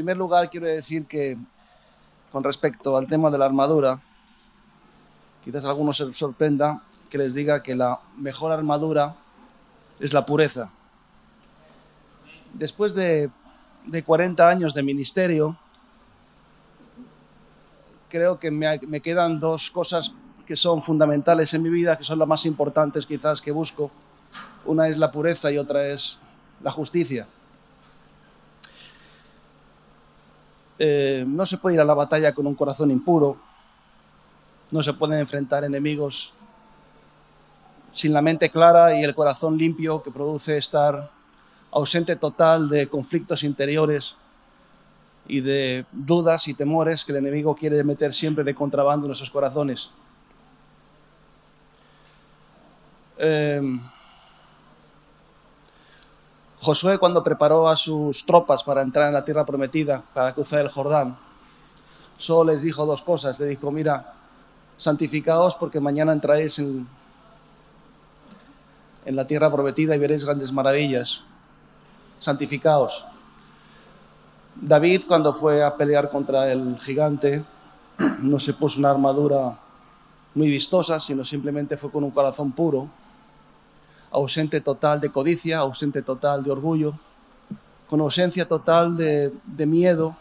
Primer lugar, quiero decir que con respecto al tema de la armadura, quizás a algunos se sorprenda que les diga que la mejor armadura es la pureza. Después de, de 40 años de ministerio, creo que me quedan dos cosas que son fundamentales en mi vida, que son las más importantes quizás que busco. Una es la pureza y otra es la justicia. Eh, no se puede ir a la batalla con un corazón impuro, no se pueden enfrentar enemigos sin la mente clara y el corazón limpio que produce estar ausente total de conflictos interiores y de dudas y temores que el enemigo quiere meter siempre de contrabando en nuestros corazones. Eh, Josué cuando preparó a sus tropas para entrar en la tierra prometida, para cruzar el Jordán, solo les dijo dos cosas. Le dijo, mira, santificaos porque mañana entraréis en, la tierra prometida y veréis grandes maravillas. Santificaos. David cuando fue a pelear contra el gigante no se puso una armadura muy vistosa, sino simplemente fue con un corazón puro ausente total de codicia, ausente total de orgullo, con ausencia total de, miedo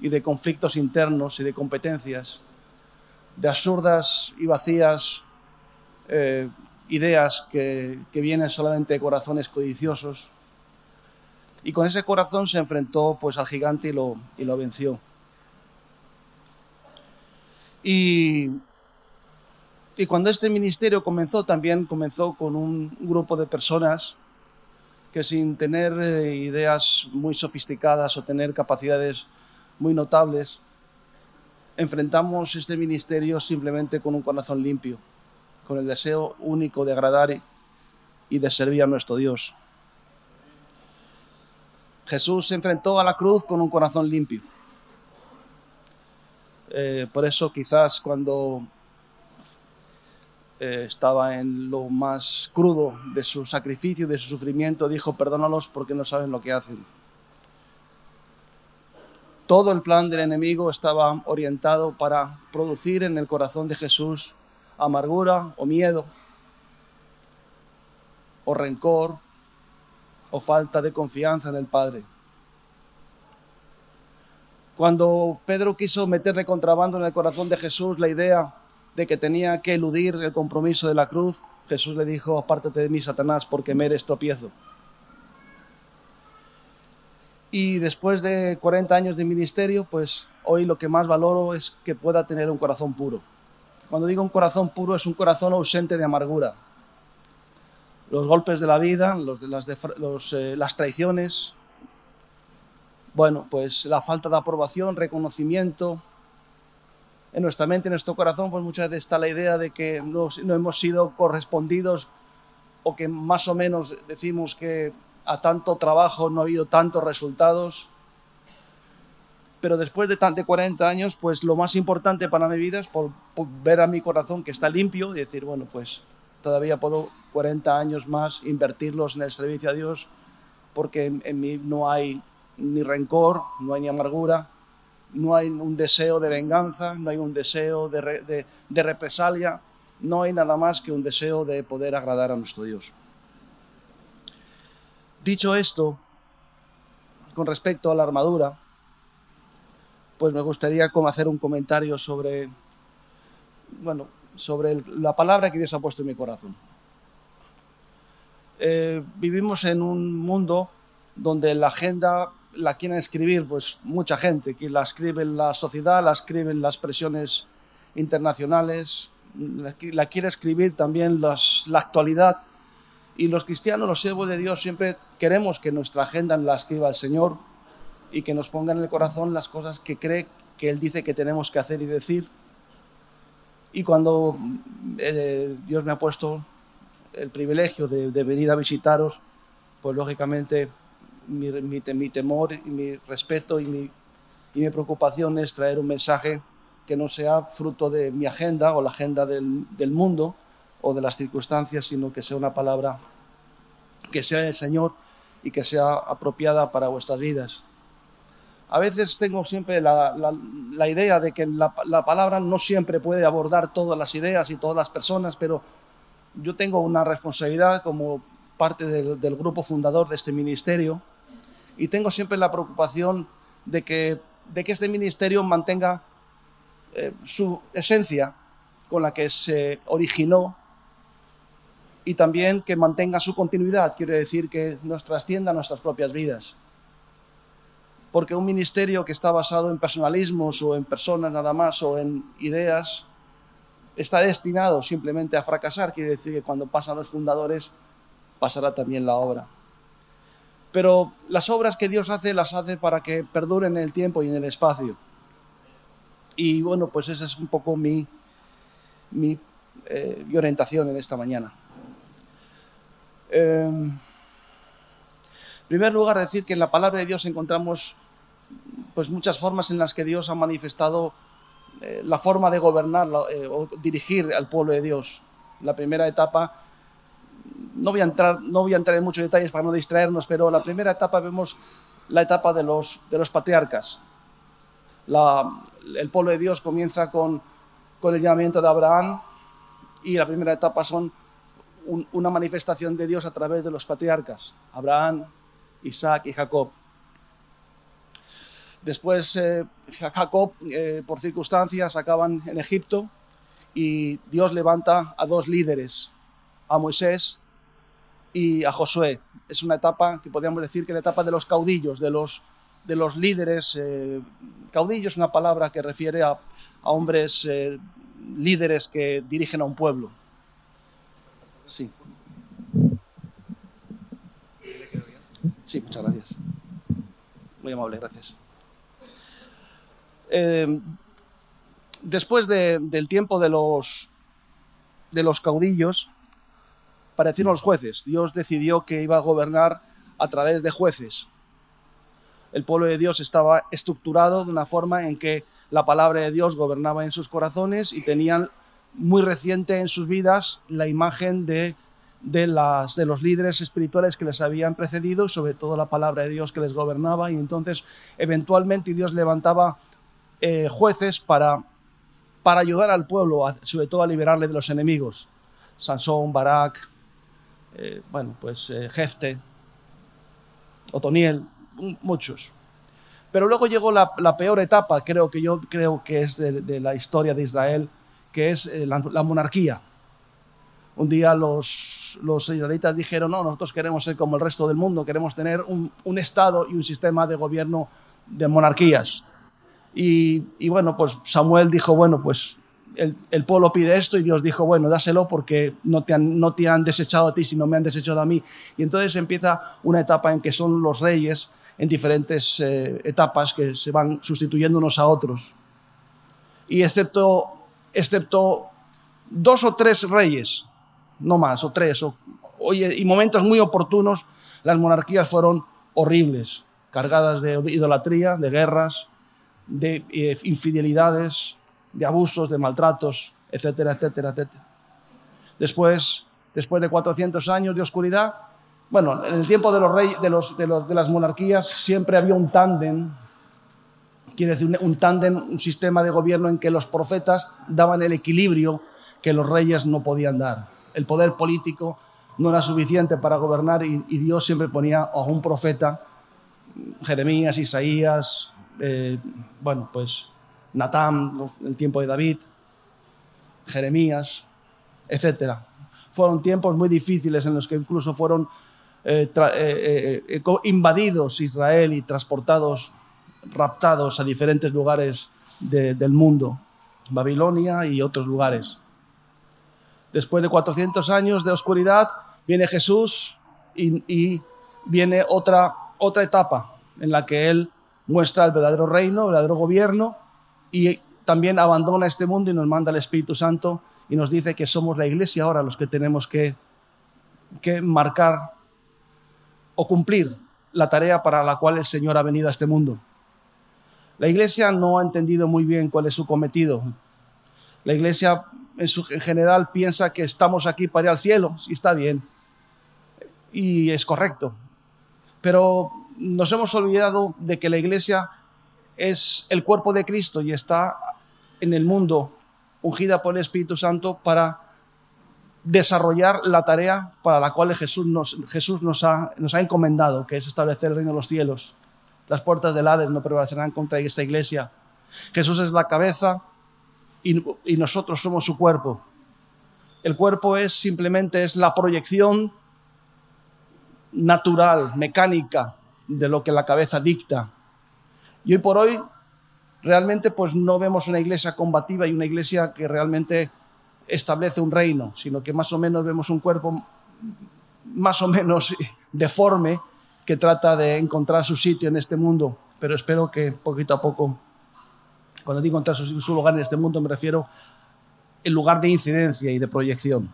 y de conflictos internos y de competencias, de absurdas y vacías eh, ideas que, que, vienen solamente de corazones codiciosos. Y con ese corazón se enfrentó pues, al gigante y lo, y lo venció. Y y cuando este ministerio comenzó, también comenzó con un grupo de personas que sin tener eh, ideas muy sofisticadas o tener capacidades muy notables, enfrentamos este ministerio simplemente con un corazón limpio, con el deseo único de agradar y de servir a nuestro Dios. Jesús se enfrentó a la cruz con un corazón limpio. Eh, por eso quizás cuando eh, estaba en lo más crudo de su sacrificio, de su sufrimiento, dijo, perdónalos porque no saben lo que hacen. Todo el plan del enemigo estaba orientado para producir en el corazón de Jesús amargura o miedo, o rencor, o falta de confianza en el Padre. Cuando Pedro quiso meterle contrabando en el corazón de Jesús la idea de que tenía que eludir el compromiso de la cruz, Jesús le dijo, apártate de mí, Satanás, porque me eres tropiezo. Y después de 40 años de ministerio, pues hoy lo que más valoro es que pueda tener un corazón puro. Cuando digo un corazón puro, es un corazón ausente de amargura. Los golpes de la vida, eh, las traiciones, bueno, pues la falta de aprobación, reconocimiento, en nuestra mente, en nuestro corazón, pues muchas veces está la idea de que no, no hemos sido correspondidos o que más o menos decimos que a tanto trabajo no ha habido tantos resultados. Pero después de, de 40 años, pues lo más importante para mi vida es por, por ver a mi corazón que está limpio y decir, bueno, pues todavía puedo 40 años más invertirlos en el servicio a Dios porque en, en mí no hay ni rencor, no hay ni amargura, no hay un deseo de venganza, no hay un deseo de, de, represalia, no hay nada más que un deseo de poder agradar a nuestro Dios. Dicho esto, con respecto a la armadura, pues me gustaría hacer un comentario sobre, bueno, sobre la palabra que Dios ha puesto en mi corazón. Eh, vivimos en un mundo donde la agenda la quieren escribir pues mucha gente, que la escribe la sociedad, la escriben las presiones internacionales, la, quiere escribir también las, la actualidad Y los cristianos, los siervos de Dios, siempre queremos que nuestra agenda la escriba el Señor y que nos ponga en el corazón las cosas que cree que Él dice que tenemos que hacer y decir. Y cuando eh, Dios me ha puesto el privilegio de, venir a visitaros, pues lógicamente mi, mi, temor y mi respeto y mi, y mi, preocupación es traer un mensaje que no sea fruto de mi agenda o la agenda del, del mundo o de las circunstancias, sino que sea una palabra que sea el Señor y que sea apropiada para vuestras vidas. A veces tengo siempre la, la, idea de que la, la, palabra no siempre puede abordar todas las ideas y todas las personas, pero yo tengo una responsabilidad como parte del, del grupo fundador de este ministerio y tengo siempre la preocupación de que, este ministerio mantenga eh, su esencia con la que se originó y también que mantenga su continuidad, quiere decir que nos trascienda nuestras propias vidas porque un ministerio que está basado en personalismos o en personas nada más o en ideas está destinado simplemente a fracasar, quiere decir que cuando pasan los fundadores pasará también la obra. Pero las obras que Dios hace las hace para que perduren en el tiempo y en el espacio. Y bueno, pues esa es un poco mi, mi, eh, orientación en esta mañana. Em, en primer lugar, decir que en la palabra de Dios encontramos pues muchas formas en las que Dios ha manifestado eh, la forma de gobernar eh, o dirigir al pueblo de Dios. La primera etapa, no voy, a entrar, no voy a entrar en muchos detalles para no distraernos, pero la primera etapa vemos la etapa de los, de los patriarcas. el pueblo de Dios comienza con, con el llamamiento de Abraham y la primera etapa son una manifestación de Dios a través de los patriarcas, Abraham, Isaac y Jacob. Después eh, Jacob, eh, por circunstancias, acaban en Egipto y Dios levanta a dos líderes, a Moisés y a Josué. Es una etapa que podríamos decir que es la etapa de los caudillos, de los, de los líderes. Eh, caudillo es una palabra que refiere a, hombres líderes que dirigen a un pueblo. Sí. Sí, muchas gracias. Muy amable, gracias. Eh, después del tiempo de los, de los caudillos, parecieron los jueces. Dios decidió que iba a gobernar a través de jueces. El pueblo de Dios estaba estructurado de una forma en que la palabra de Dios gobernaba en sus corazones y tenían muy reciente en sus vidas la imagen de, de, los líderes espirituales que les habían precedido, sobre todo la palabra de Dios que les gobernaba, y entonces eventualmente Dios levantaba eh, jueces para, para ayudar al pueblo, sobre todo a liberarle de los enemigos. Sansón, Barak, eh, bueno, pues eh, Jefte, Otoniel, muchos. Pero luego llegó la, peor etapa, creo que yo creo que es de, la historia de Israel, que es la, monarquía. Un día los, los, israelitas dijeron, no, nosotros queremos ser como el resto del mundo, queremos tener un, un Estado y un sistema de gobierno de monarquías. Y, bueno, pues Samuel dijo, bueno, pues el, pueblo pide esto y Dios dijo, bueno, dáselo porque no te, han, no te han desechado a ti, sino me han desechado a mí. Y entonces empieza una etapa en que son los reyes en diferentes eh, etapas que se van sustituyendo unos a otros. Y excepto, excepto dos o tres reyes, no más, o tres, o, y momentos muy oportunos, las monarquías fueron horribles, cargadas de idolatría, de guerras, de eh, infidelidades, de abusos, de maltratos, etcétera, etcétera, etcétera. Después, después de 400 años de oscuridad, bueno, en el tiempo de los reyes, de, los, de, los, de las monarquías siempre había un tándem, quiere decir un, tándem, un sistema de gobierno en que los profetas daban el equilibrio que los reyes no podían dar. El poder político no era suficiente para gobernar y, y Dios siempre ponía a un profeta, Jeremías, Isaías, eh, bueno, pues Natán, el tiempo de David, Jeremías, etc. Fueron tiempos muy difíciles en los que incluso fueron eh, eh, invadidos Israel y transportados, raptados a diferentes lugares del mundo, Babilonia y otros lugares. Después de 400 años de oscuridad, Viene Jesús y, y viene otra, otra etapa en la que Él muestra el verdadero reino, el verdadero gobierno y también abandona este mundo y nos manda el Espíritu Santo y nos dice que somos la iglesia ahora los que tenemos que, que marcar o cumplir la tarea para la cual el Señor ha venido a este mundo. La iglesia no ha entendido muy bien cuál es su cometido. La iglesia en, su, en general piensa que estamos aquí para ir al cielo, y está bien, y es correcto. Pero nos hemos olvidado de que la iglesia es el cuerpo de Cristo y está en el mundo ungida por el Espíritu Santo para desarrollar la tarea para la cual Jesús nos, Jesús nos, ha, nos ha encomendado, que es establecer el reino de los cielos. Las puertas del Hades no prevalecerán contra esta iglesia. Jesús es la cabeza y, y nosotros somos su cuerpo. El cuerpo es simplemente es la proyección natural, mecánica, de lo que la cabeza dicta. Y hoy por hoy realmente pues no vemos una iglesia combativa y una iglesia que realmente establece un reino, sino que más o menos vemos un cuerpo más o menos deforme que trata de encontrar su sitio en este mundo. Pero espero que poquito a poco, cuando digo encontrar su, lugar en este mundo, me refiero el lugar de incidencia y de proyección.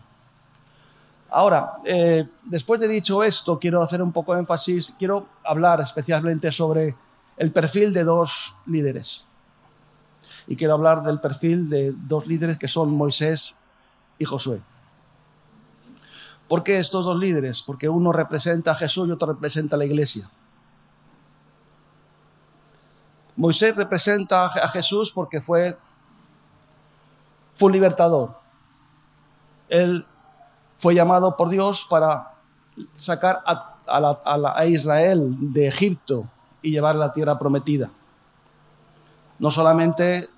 Ahora, eh, después de dicho esto, quiero hacer un poco de énfasis, quiero hablar especialmente sobre el perfil de dos líderes. Y quiero hablar del perfil de dos líderes que son Moisés y Josué. ¿Por qué estos dos líderes? Porque uno representa a Jesús y otro representa a la iglesia. Moisés representa a Jesús porque fue, fue un libertador. Él fue llamado por Dios para sacar a, a, Israel de Egipto y llevar la tierra prometida. No solamente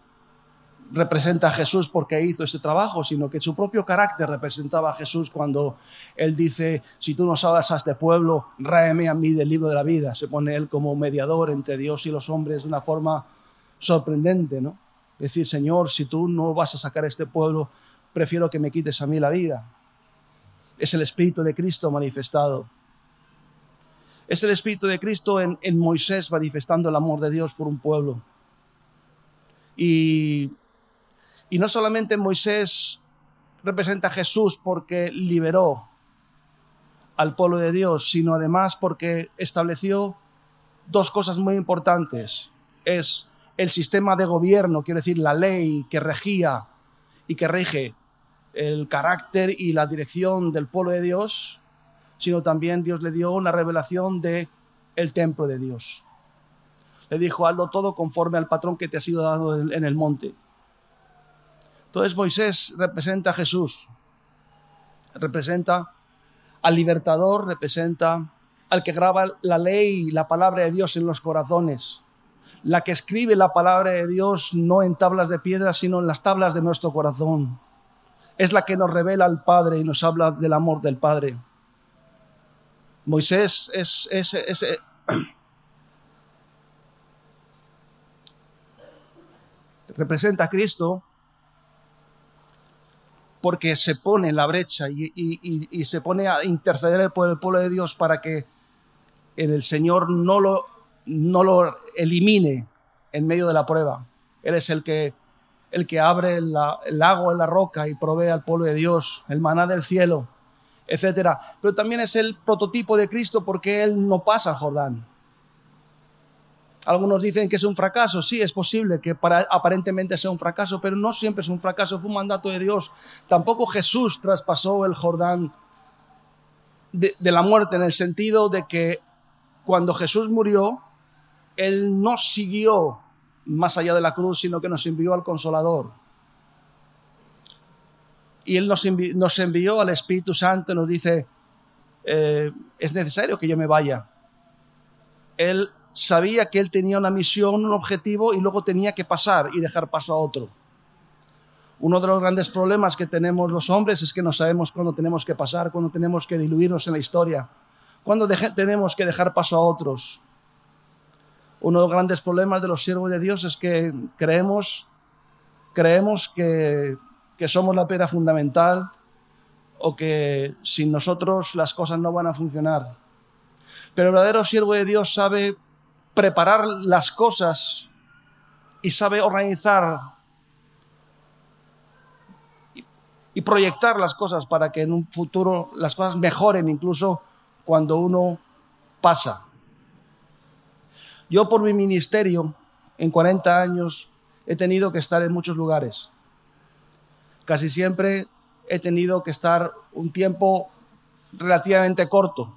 representa a Jesús porque hizo ese trabajo, sino que su propio carácter representaba a Jesús cuando él dice, si tú no salvas a este pueblo, ráeme a mí del libro de la vida. Se pone él como mediador entre Dios y los hombres de una forma sorprendente, ¿no? Decir, Señor, si tú no vas a sacar a este pueblo, prefiero que me quites a mí la vida. Es el Espíritu de Cristo manifestado. Es el Espíritu de Cristo en, Moisés manifestando el amor de Dios por un pueblo. Y y no solamente Moisés representa a Jesús porque liberó al pueblo de Dios, sino además porque estableció dos cosas muy importantes. Es el sistema de gobierno, quiere decir la ley que regía y que rige el carácter y la dirección del pueblo de Dios, sino también Dios le dio una revelación de el templo de Dios. Le dijo, hazlo todo conforme al patrón que te ha sido dado en el monte. Entonces Moisés representa a Jesús, representa al libertador, representa al que graba la ley la palabra de Dios en los corazones, la que escribe la palabra de Dios no en tablas de piedra, sino en las tablas de nuestro corazón. Es la que nos revela al Padre y nos habla del amor del Padre. Moisés es, es, es, es representa a Cristo porque se pone en la brecha y, y, y, se pone a interceder por el pueblo de Dios para que el Señor no lo, no lo elimine en medio de la prueba. Él es el que, el que abre el lago en la roca y provee al pueblo de Dios, el maná del cielo, etc. Pero también es el prototipo de Cristo porque Él no pasa Jordán. Algunos dicen que es un fracaso. Sí, es posible que para, aparentemente sea un fracaso, pero no siempre es un fracaso, fue un mandato de Dios. Tampoco Jesús traspasó el Jordán de, de la muerte en el sentido de que cuando Jesús murió, Él no siguió más allá de la cruz, sino que nos envió al Consolador. Y Él nos nos envió al Espíritu Santo, nos dice, eh, es necesario que yo me vaya. Él sabía que él tenía una misión, un objetivo y luego tenía que pasar y dejar paso a otro. Uno de los grandes problemas que tenemos los hombres es que no sabemos cuándo tenemos que pasar, cuándo tenemos que diluirnos en la historia, cuándo tenemos que dejar paso a otros. Uno de los grandes problemas de los siervos de Dios es que creemos, creemos que, que somos la piedra fundamental, o que sin nosotros las cosas no van a funcionar. Pero el verdadero siervo de Dios sabe preparar las cosas y sabe organizar y proyectar las cosas para que en un futuro las cosas mejoren incluso cuando uno pasa. Yo por mi ministerio, en 40 años, he tenido que estar en muchos lugares. Casi siempre he tenido que estar un tiempo relativamente corto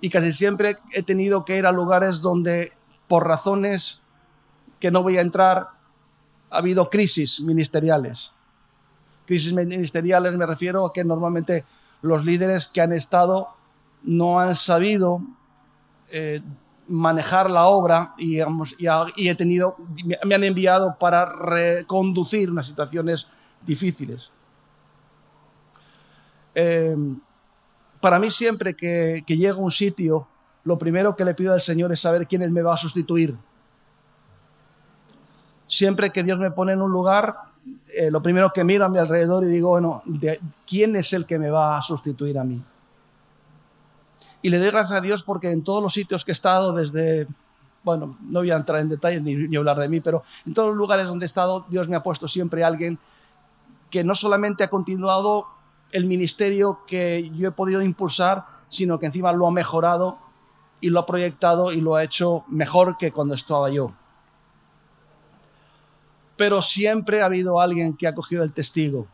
y casi siempre he tenido que ir a lugares donde por razones que no voy a entrar ha habido crisis ministeriales. Crisis ministeriales me refiero a que normalmente los líderes que han estado no han sabido eh, manejar la obra y, he tenido, me han enviado para reconducir unas situaciones difíciles. Em, para mí siempre que, llego a un sitio, lo primero que le pido al Señor es saber quién me va a sustituir. Siempre que Dios me pone en un lugar, eh, lo primero que miro a mi alrededor y digo, bueno, ¿quién es el que me va a sustituir a mí? Y le doy gracias a Dios porque en todos los sitios que he estado, desde, bueno, no voy a entrar en detalles ni, hablar de mí, pero en todos los lugares donde he estado, Dios me ha puesto siempre alguien que no solamente ha continuado el ministerio que yo he podido impulsar, sino que encima lo ha mejorado y lo ha proyectado y lo ha hecho mejor que cuando estaba yo. Pero siempre ha habido alguien que ha cogido el testigo.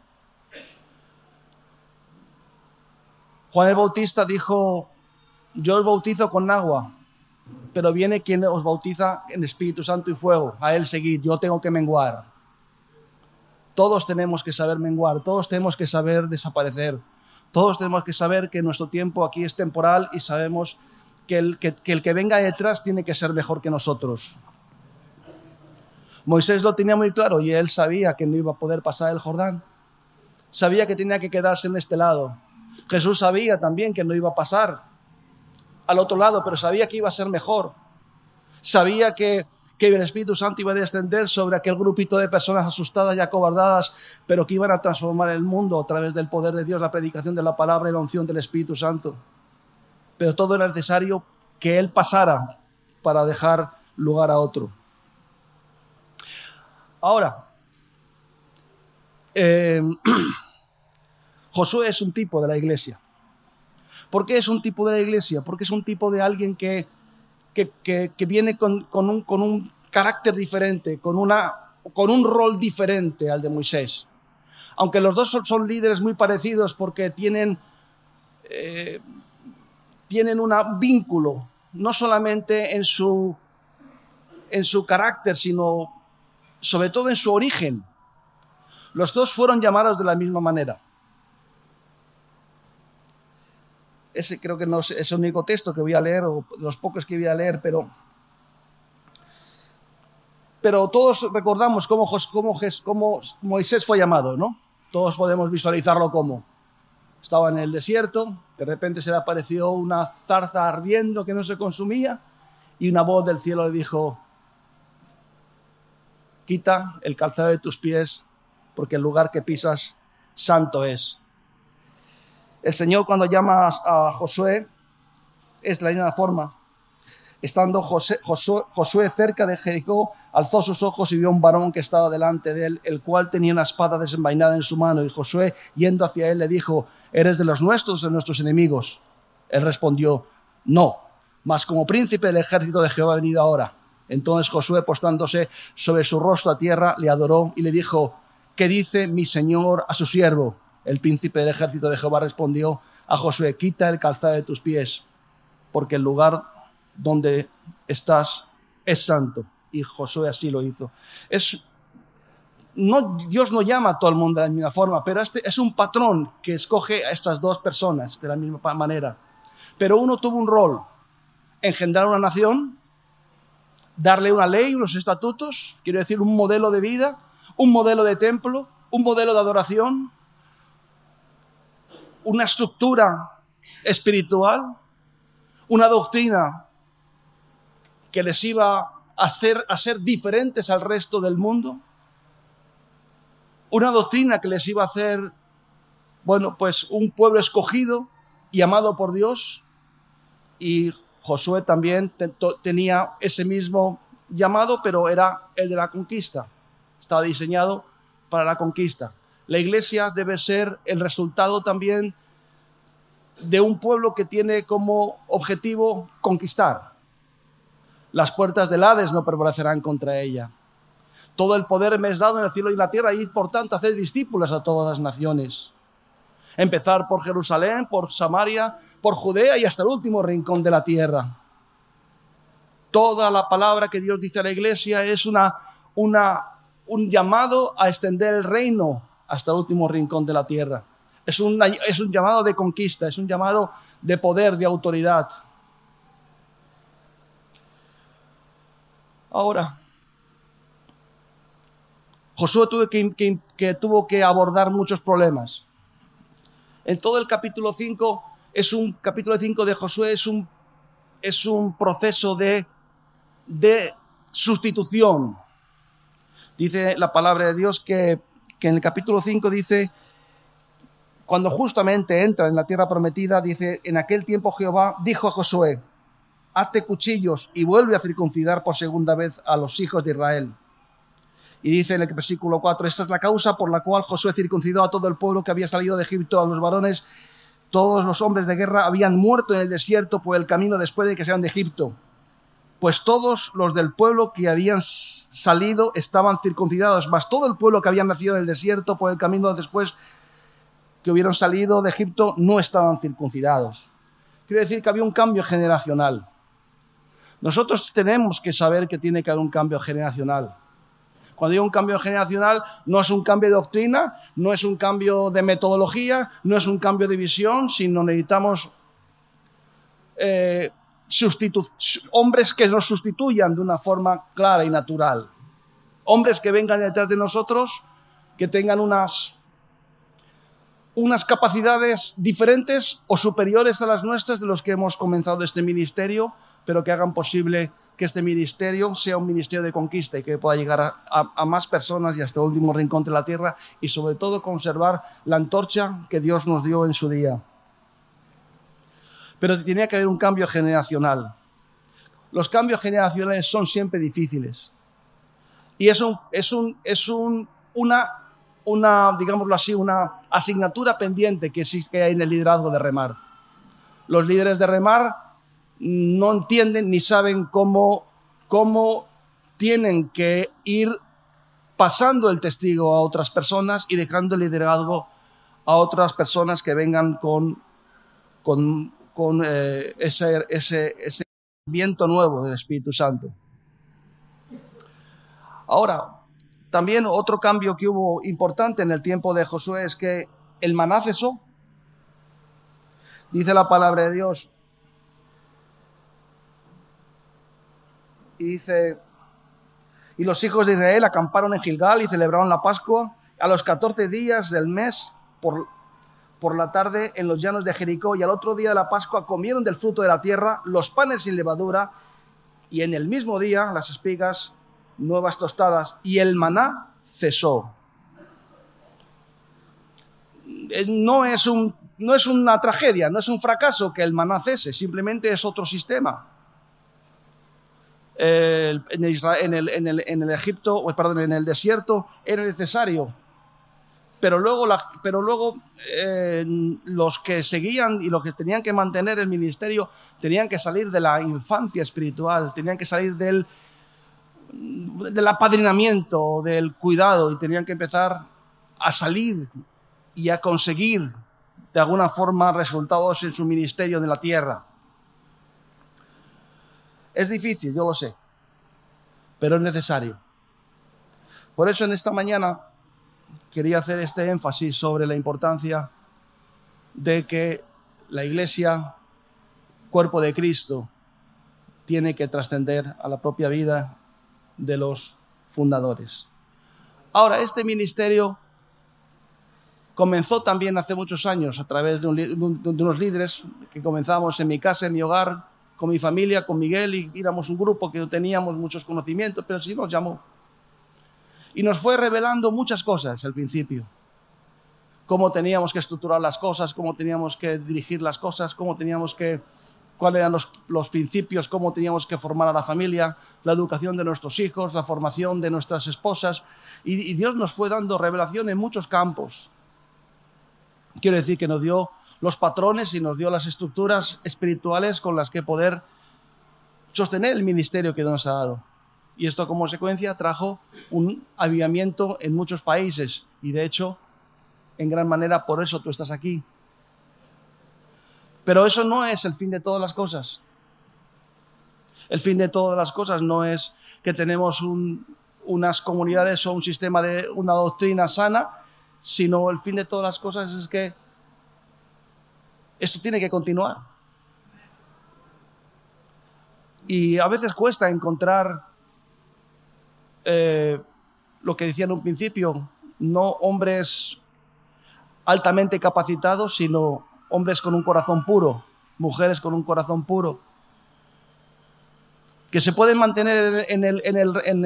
Juan el Bautista dijo, yo os bautizo con agua, pero viene quien os bautiza en Espíritu Santo y fuego, a él seguir, yo tengo que menguar. Todos tenemos que saber menguar, todos tenemos que saber desaparecer, todos tenemos que saber que nuestro tiempo aquí es temporal y sabemos que el que, venga detrás tiene que ser mejor que nosotros. Moisés lo tenía muy claro y él sabía que no iba a poder pasar el Jordán. Sabía que tenía que quedarse en este lado. Jesús sabía también que no iba a pasar al otro lado, pero sabía que iba a ser mejor. Sabía que que el Espíritu Santo iba a descender sobre aquel grupito de personas asustadas y acobardadas, pero que iban a transformar el mundo a través del poder de Dios, la predicación de la palabra y la unción del Espíritu Santo. Pero todo era necesario que Él pasara para dejar lugar a otro. Ahora, eh, Josué es un tipo de la iglesia. ¿Por qué es un tipo de la iglesia? Porque es un tipo de alguien que que, viene con, un, carácter diferente, con, una, con un rol diferente al de Moisés. Aunque los dos son, líderes muy parecidos porque tienen, eh, tienen un vínculo, no solamente en su, en su carácter, sino sobre todo en su origen. Los dos fueron llamados de la misma manera. Ese creo que no es, el único texto que voy a leer, o los pocos que voy a leer, pero, pero todos recordamos cómo, cómo, cómo Moisés fue llamado, ¿no? Todos podemos visualizarlo como estaba en el desierto, de repente se le apareció una zarza ardiendo que no se consumía y una voz del cielo le dijo, quita el calzado de tus pies porque el lugar que pisas santo es. El Señor cuando llama a Josué es de la misma forma. Estando Josué, cerca de Jericó, alzó sus ojos y vio un varón que estaba delante de él, el cual tenía una espada desenvainada en su mano. Y Josué, yendo hacia él, le dijo, ¿eres de los nuestros de nuestros enemigos? Él respondió, no, mas como príncipe del ejército de Jehová ha venido ahora. Entonces Josué, postándose sobre su rostro a tierra, le adoró y le dijo, ¿qué dice mi señor a su siervo? El príncipe del ejército de Jehová respondió a Josué, quita el calzado de tus pies, porque el lugar donde estás es santo. Y Josué así lo hizo. Dios no llama a todo el mundo de la misma forma, pero este es un patrón que escoge a estas dos personas de la misma manera. Pero uno tuvo un rol, engendrar una nación, darle una ley, unos estatutos, quiero decir, un modelo de vida, un modelo de templo, un modelo de adoración, una estructura espiritual, una doctrina que les iba a hacer a ser diferentes al resto del mundo, una doctrina que les iba a hacer bueno, pues un pueblo escogido y por Dios y Josué también tenía ese mismo llamado, pero era el de la conquista. Estaba diseñado para la conquista. La iglesia debe ser el resultado también de un pueblo que tiene como objetivo conquistar. Las puertas del Hades no prevalecerán contra ella. Todo el poder me es dado en el cielo y en la tierra y por tanto hacer discípulos a todas las naciones. Empezar por Jerusalén, por Samaria, por Judea y hasta el último rincón de la tierra. Toda la palabra que Dios dice a la iglesia es una, una, un llamado a extender el reino hasta el último rincón de la tierra. Es un, es un llamado de conquista, es un llamado de poder, de autoridad. Ahora, Josué tuvo que, que, tuvo que abordar muchos problemas. En todo el capítulo 5 es un capítulo 5 de Josué es un, es un proceso de, de sustitución. Dice la palabra de Dios que, que en el capítulo 5 dice cuando justamente entra en la tierra prometida, dice, en aquel tiempo Jehová dijo a Josué, hazte cuchillos y vuelve a circuncidar por segunda vez a los hijos de Israel. Y dice en el versículo 4, esta es la causa por la cual Josué circuncidó a todo el pueblo que había salido de Egipto, a los varones, todos los hombres de guerra habían muerto en el desierto por el camino después de que sean de Egipto. Pues todos los del pueblo que habían salido estaban circuncidados, mas todo el pueblo que había nacido en el desierto por el camino después que hubieron salido de Egipto no estaban circuncidados. Quiere decir que había un cambio generacional. Nosotros tenemos que saber que tiene que haber un cambio generacional. Cuando digo un cambio generacional, no es un cambio de doctrina, no es un cambio de metodología, no es un cambio de visión, sino necesitamos eh, hombres que nos sustituyan de una forma clara y natural. Hombres que vengan detrás de nosotros, que tengan unas unas capacidades diferentes o superiores a las nuestras de los que hemos comenzado este ministerio, pero que hagan posible que este ministerio sea un ministerio de conquista y que pueda llegar a, más personas y hasta el último rincón de la tierra y sobre todo conservar la antorcha que Dios nos dio en su día. Pero tenía que haber un cambio generacional. Los cambios generacionales son siempre difíciles. Y es, un, es, un, es un, una una, digámoslo así, una asignatura pendiente que existe en el liderazgo de remar. Los líderes de remar no entienden ni saben cómo, cómo tienen que ir pasando el testigo a otras personas y dejando el liderazgo a otras personas que vengan con, con, con eh, ese, ese, ese viento nuevo del Espíritu Santo. Ahora, también otro cambio que hubo importante en el tiempo de Josué es que el maná cesó. Dice la palabra de Dios. Y dice, y los hijos de Israel acamparon en Gilgal y celebraron la Pascua a los 14 días del mes por, por la tarde en los llanos de Jericó y al otro día de la Pascua comieron del fruto de la tierra los panes sin levadura y en el mismo día las espigas nuevas tostadas y el maná cesó. Eh, no es, un, no es una tragedia, no es un fracaso que el maná cese, simplemente es otro sistema. en, el, en, el, en, el, Egipto, perdón, en el desierto era necesario, pero luego, pero luego eh, los que seguían y los que tenían que mantener el ministerio tenían que salir de la infancia espiritual, tenían que salir del, del apadrinamiento, del cuidado, y tenían que empezar a salir y a conseguir de alguna forma resultados en su ministerio en la tierra. Es difícil, yo lo sé, pero es necesario. Por eso en esta mañana quería hacer este énfasis sobre la importancia de que la iglesia, cuerpo de Cristo, tiene que trascender a la propia vida de los fundadores. Ahora, este ministerio comenzó también hace muchos años a través de, unos líderes que comenzamos en mi casa, en mi hogar, con mi familia, con Miguel, y éramos un grupo que no teníamos muchos conocimientos, pero sí nos llamó. Y nos fue revelando muchas cosas al principio. cómo teníamos que estructurar las cosas, cómo teníamos que dirigir las cosas, cómo teníamos que cuáles eran los, principios, cómo teníamos que formar a la familia, la educación de nuestros hijos, la formación de nuestras esposas. Y, Dios nos fue dando revelación en muchos campos. Quiero decir que nos dio los patrones y nos dio las estructuras espirituales con las que poder sostener el ministerio que nos ha dado. Y esto como consecuencia trajo un avivamiento en muchos países. Y de hecho, en gran manera, por eso tú estás aquí, pero eso no es el fin de todas las cosas. El fin de todas las cosas no es que tenemos unas comunidades o un sistema de una doctrina sana, sino el fin de todas las cosas es que esto tiene que continuar. Y a veces cuesta encontrar eh, lo que decía en un principio, no hombres altamente capacitados, sino hombres con un corazón puro, mujeres con un corazón puro, que se pueden mantener en el, en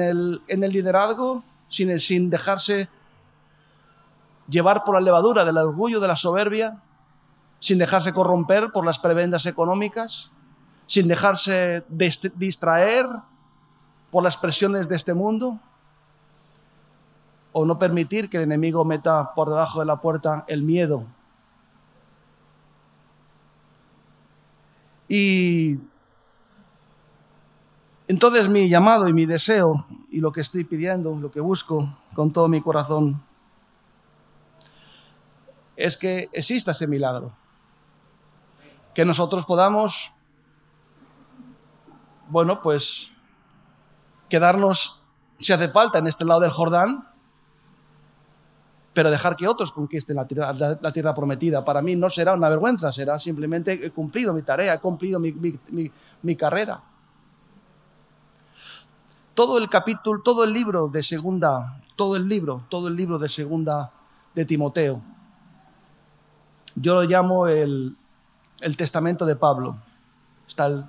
el, liderazgo sin, sin dejarse llevar por la levadura del orgullo, de la soberbia, sin dejarse corromper por las prebendas económicas, sin dejarse distraer por las presiones de este mundo, o no permitir que el enemigo meta por debajo de la puerta el miedo, Y entonces mi llamado y mi deseo y lo que estoy pidiendo, lo que busco con todo mi corazón, es que exista ese milagro. Que nosotros podamos, bueno, pues quedarnos, si hace falta, en este lado del Jordán, pero dejar que otros conquisten la tierra, prometida. Para mí no será una vergüenza, será simplemente he cumplido mi tarea, he cumplido mi, carrera. Todo el capítulo, todo el libro de segunda, todo el libro, todo el libro de segunda de Timoteo, yo lo llamo el, el testamento de Pablo. Está el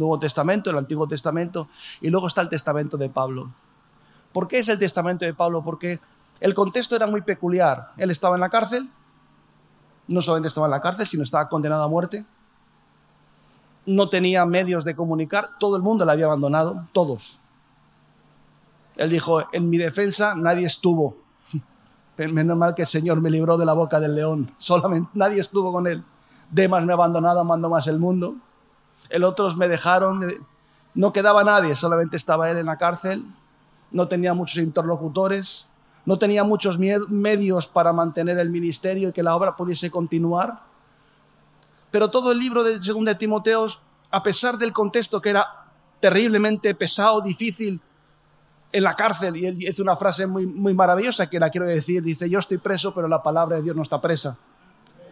Nuevo Testamento, el Antiguo Testamento, y luego está el testamento de Pablo. ¿Por qué es el testamento de Pablo? Porque el contexto era muy peculiar. Él estaba en la cárcel, no solamente estaba en la cárcel, sino estaba condenado a muerte. No tenía medios de comunicar, todo el mundo le había abandonado, todos. Él dijo, en mi defensa nadie estuvo. Menos mal que el Señor me libró de la boca del león. Solamente nadie estuvo con él. Demas me ha abandonado, mando más el mundo. El otros me dejaron. No quedaba nadie, solamente estaba él en la cárcel. No tenía muchos interlocutores no tenía muchos medios para mantener el ministerio y que la obra pudiese continuar. Pero todo el libro de 2 de Timoteo, a pesar del contexto que era terriblemente pesado, difícil, en la cárcel, y él dice una frase muy, muy maravillosa que la quiero decir, dice, yo estoy preso, pero la palabra de Dios no está presa.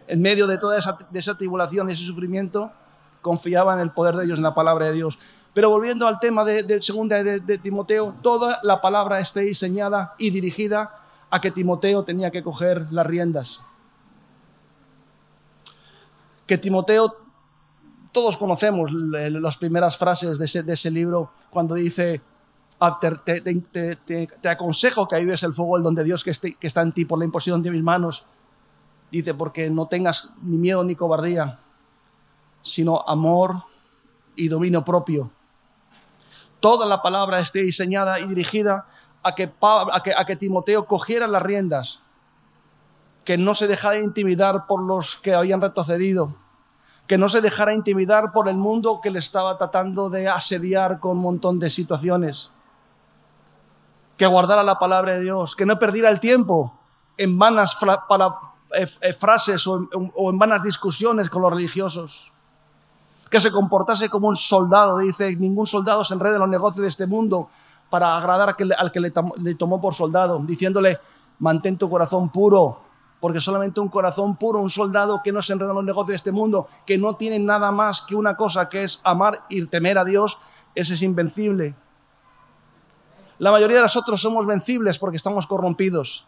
En medio de toda esa, de esa tribulación y ese sufrimiento, confiaba en el poder de Dios, en la palabra de Dios. Pero volviendo al tema de, de segunda de, Timoteo, toda la palabra está diseñada y dirigida a que Timoteo tenía que coger las riendas. Que Timoteo, todos conocemos las primeras frases de ese, de libro cuando dice, ah, te, te, aconsejo que avives el fuego el don de Dios que, que está en ti por la imposición de mis manos. Dice, porque no tengas ni miedo ni cobardía, sino amor y dominio propio. Toda la palabra esté diseñada y dirigida a que, a que, Timoteo cogiera las riendas, que no se dejara intimidar por los que habían retrocedido, que no se dejara intimidar por el mundo que le estaba tratando de asediar con un montón de situaciones, que guardara la palabra de Dios, que no perdiera el tiempo en vanas eh, eh, frases o en vanas discusiones con los religiosos que se comportase como un soldado. Dice, ningún soldado se enrede en los negocios de este mundo para agradar al que, le, tomó por soldado, diciéndole, mantén tu corazón puro, porque solamente un corazón puro, un soldado que no se enreda en los negocios de este mundo, que no tiene nada más que una cosa que es amar y temer a Dios, ese es invencible. La mayoría de nosotros somos vencibles porque estamos corrompidos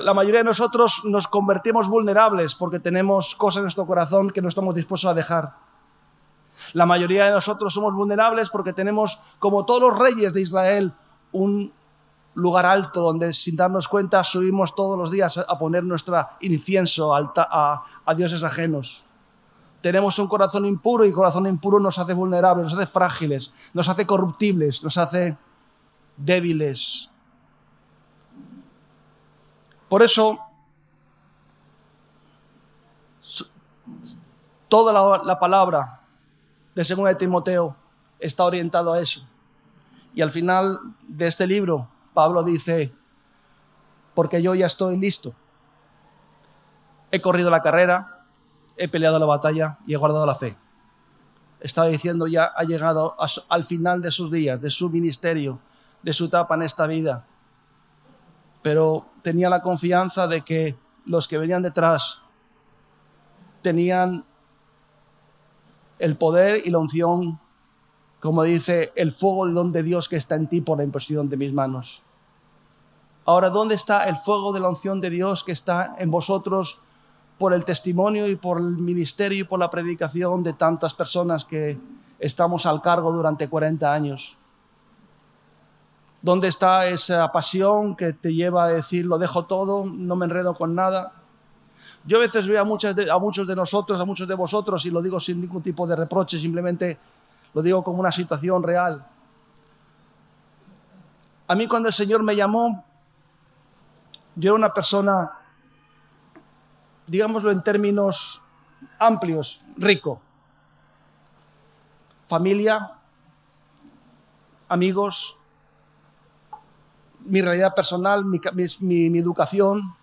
la mayoría de nosotros nos convertimos vulnerables porque tenemos cosas en nuestro corazón que no estamos dispuestos a dejar. La mayoría de nosotros somos vulnerables porque tenemos, como todos los reyes de Israel, un, lugar alto donde sin darnos cuenta subimos todos los días a poner nuestro incienso a, dioses ajenos. Tenemos un corazón impuro y corazón impuro nos hace vulnerables, nos hace frágiles, nos hace corruptibles, nos hace débiles. Por eso, toda la, la palabra de 2 de Timoteo está orientado a eso. Y al final de este libro, Pablo dice, porque yo ya estoy listo. He corrido la carrera, he peleado la batalla y he guardado la fe. Estaba diciendo, ya ha llegado al final de sus días, de su ministerio, de su etapa en esta vida. Pero tenía la confianza de que los que venían detrás tenían el poder y la unción como dice, el fuego del don de Dios que está en ti por la imposición de mis manos. Ahora, ¿dónde está el fuego de la unción de Dios que está en vosotros por el testimonio y por el ministerio y por la predicación de tantas personas que estamos al cargo durante 40 años? ¿Dónde está esa pasión que te lleva a decir, lo dejo todo, no me enredo con nada? Yo a veces veo a, a muchos de nosotros, a muchos de vosotros, y lo digo sin ningún tipo de reproche, simplemente lo digo como una situación real. A mí cuando el Señor me llamó, yo era una persona, digámoslo en términos amplios, rico. Familia, amigos, mi realidad personal, mi, mi, educación,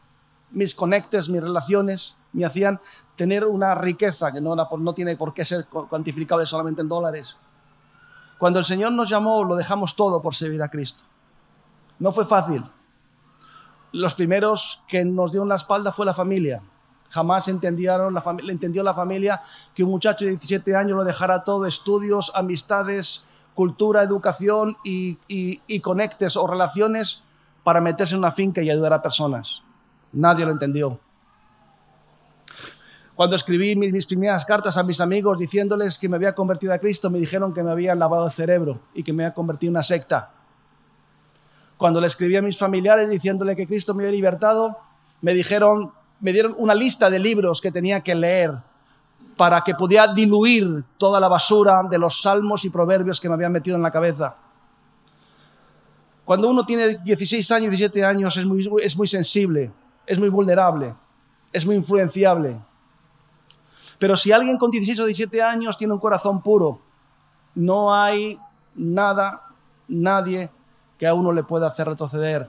mis conectes, mis relaciones, me hacían tener una riqueza que no, no tiene por qué ser cuantificable solamente en dólares. Cuando el Señor nos llamó, lo dejamos todo por servir a Cristo. No fue fácil. Los primeros que nos dieron la espalda fue la familia. Jamás entendieron la entendió la familia que un muchacho de 17 años lo dejara todo, estudios, amistades, cultura, educación y, y conectes o relaciones para meterse en una finca y ayudar a personas. Nadie lo entendió. Cuando escribí mis, primeras cartas a mis amigos diciéndoles que me había convertido a Cristo, me dijeron que me habían lavado el cerebro y que me había convertido en una secta. Cuando le escribí a mis familiares diciéndole que Cristo me había libertado, me dijeron, me dieron una lista de libros que tenía que leer para que pudiera diluir toda la basura de los salmos y proverbios que me habían metido en la cabeza. Cuando uno tiene 16 años, 17 años, es muy, es muy sensible, es muy vulnerable, es muy influenciable. Pero si alguien con 16 o 17 años tiene un corazón puro, no hay nada, nadie que a uno le pueda hacer retroceder.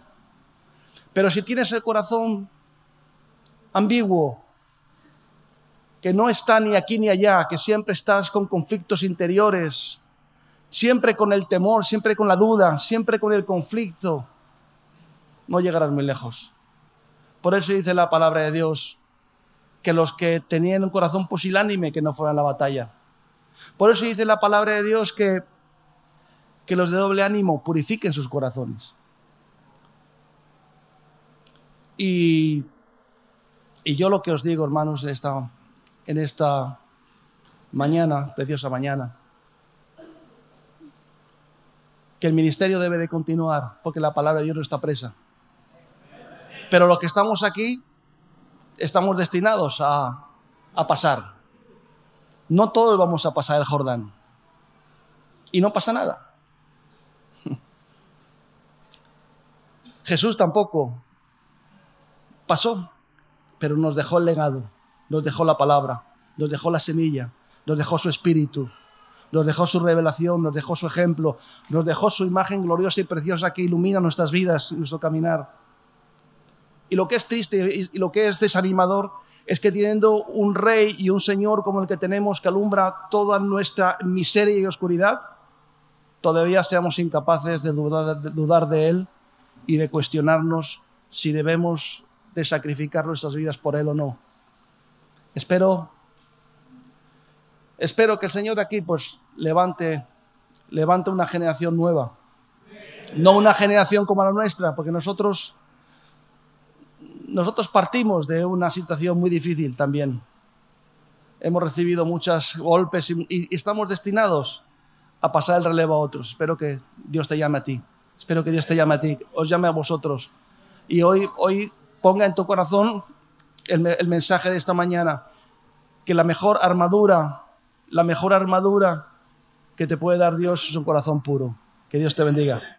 Pero si tienes el corazón ambiguo, que no está ni aquí ni allá, que siempre estás con conflictos interiores, siempre con el temor, siempre con la duda, siempre con el conflicto, no llegarás muy lejos. Por eso dice la palabra de Dios, que los que tenían un corazón pusilánime que no fueran a la batalla. Por eso dice la palabra de Dios que, que los de doble ánimo purifiquen sus corazones. Y, y yo lo que os digo, hermanos, en esta, en esta mañana, preciosa mañana, que el ministerio debe de continuar, porque la palabra de Dios no está presa. Pero los que estamos aquí estamos destinados a, pasar. No todos vamos a pasar el Jordán. Y no pasa nada. Jesús tampoco pasó, pero nos dejó el legado, nos dejó la palabra, nos dejó la semilla, nos dejó su espíritu, nos dejó su revelación, nos dejó su ejemplo, nos dejó su imagen gloriosa y preciosa que ilumina nuestras vidas, nuestro caminar. Y lo que es triste y lo que es desanimador es que teniendo un rey y un señor como el que tenemos que alumbra toda nuestra miseria y oscuridad, todavía seamos incapaces de dudar, de, él y de cuestionarnos si debemos de sacrificar nuestras vidas por él o no. Espero espero que el Señor aquí pues levante levante una generación nueva. No una generación como la nuestra, porque nosotros nosotros partimos de una situación muy difícil también. Hemos recibido muchos golpes y, estamos destinados a pasar el relevo a otros. Espero que Dios te llame a ti Espero que Dios te llame a ti, os llame a vosotros. Y hoy, hoy ponga en tu corazón el, mensaje de esta mañana, que la mejor armadura, la mejor armadura que te puede dar Dios es un corazón puro. Que Dios te bendiga.